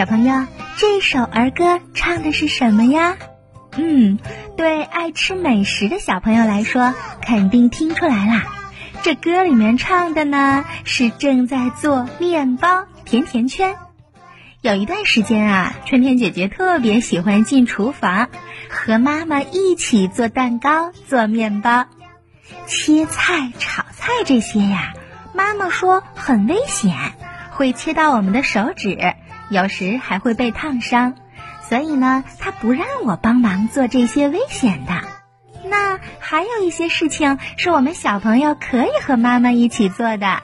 小朋友这首儿歌唱的是什么呀？嗯，对爱吃美食的小朋友来说，肯定听出来啦。这歌里面唱的呢，是正在做面包甜甜圈。有一段时间啊，春天姐姐特别喜欢进厨房，和妈妈一起做蛋糕、做面包、切菜、炒菜这些呀。妈妈说很危险，会切到我们的手指，有时还会被烫伤，所以呢，他不让我帮忙做这些危险的。那还有一些事情是我们小朋友可以和妈妈一起做的，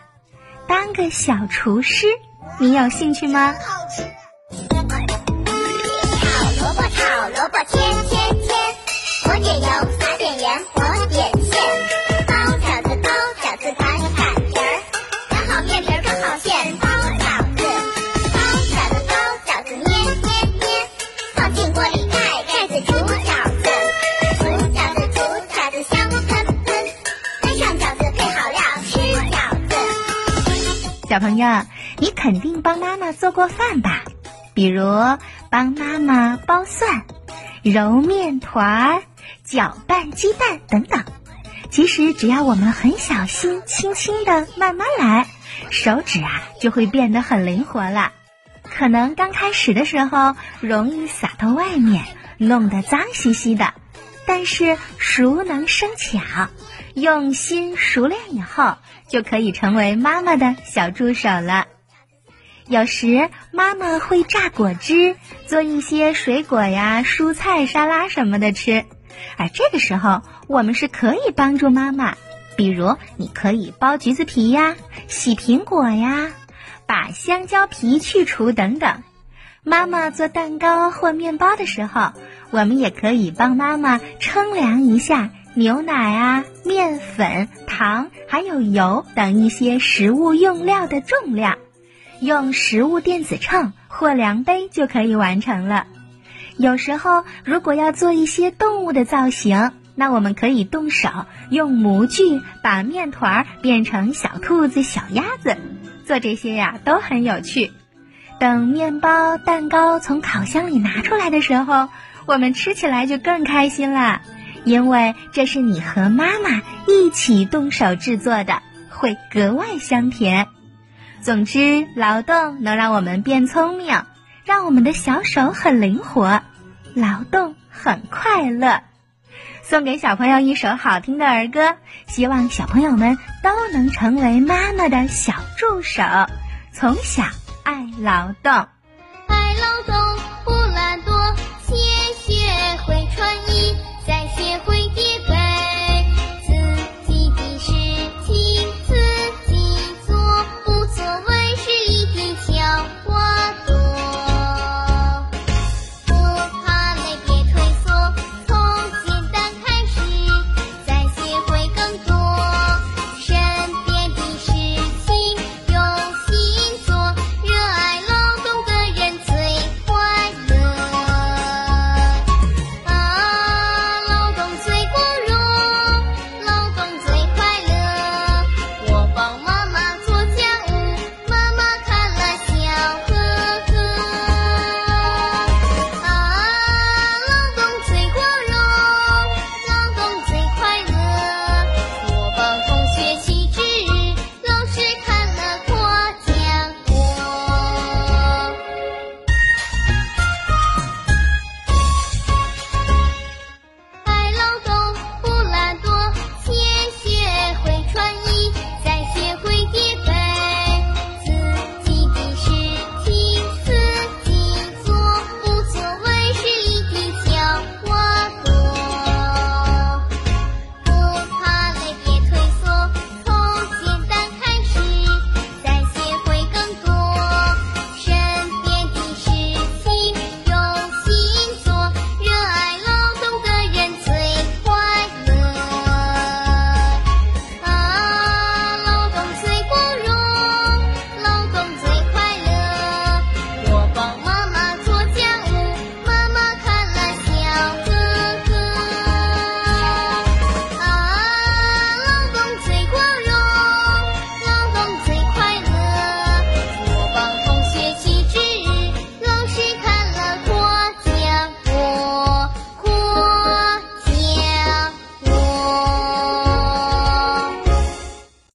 当个小厨师，你有兴趣吗？炒萝卜，炒萝卜，天天小朋友，你肯定帮妈妈做过饭吧？比如帮妈妈剥蒜、揉面团、搅拌鸡蛋等等。其实只要我们很小心、轻轻的慢慢来，手指啊就会变得很灵活了。可能刚开始的时候容易洒到外面，弄得脏兮兮的。但是熟能生巧，用心熟练以后，就可以成为妈妈的小助手了。有时妈妈会榨果汁，做一些水果呀、蔬菜沙拉什么的吃，而这个时候我们是可以帮助妈妈，比如你可以剥橘子皮呀、洗苹果呀、把香蕉皮去除等等。妈妈做蛋糕或面包的时候，我们也可以帮妈妈称量一下牛奶啊、面粉、糖还有油等一些食物用料的重量。用食物电子秤或量杯就可以完成了。有时候，如果要做一些动物的造型，那我们可以动手用模具把面团变成小兔子、小鸭子。做这些呀，都很有趣。等面包、蛋糕从烤箱里拿出来的时候，我们吃起来就更开心了，因为这是你和妈妈一起动手制作的，会格外香甜。总之，劳动能让我们变聪明，让我们的小手很灵活，劳动很快乐。送给小朋友一首好听的儿歌，希望小朋友们都能成为妈妈的小助手，从小爱劳动。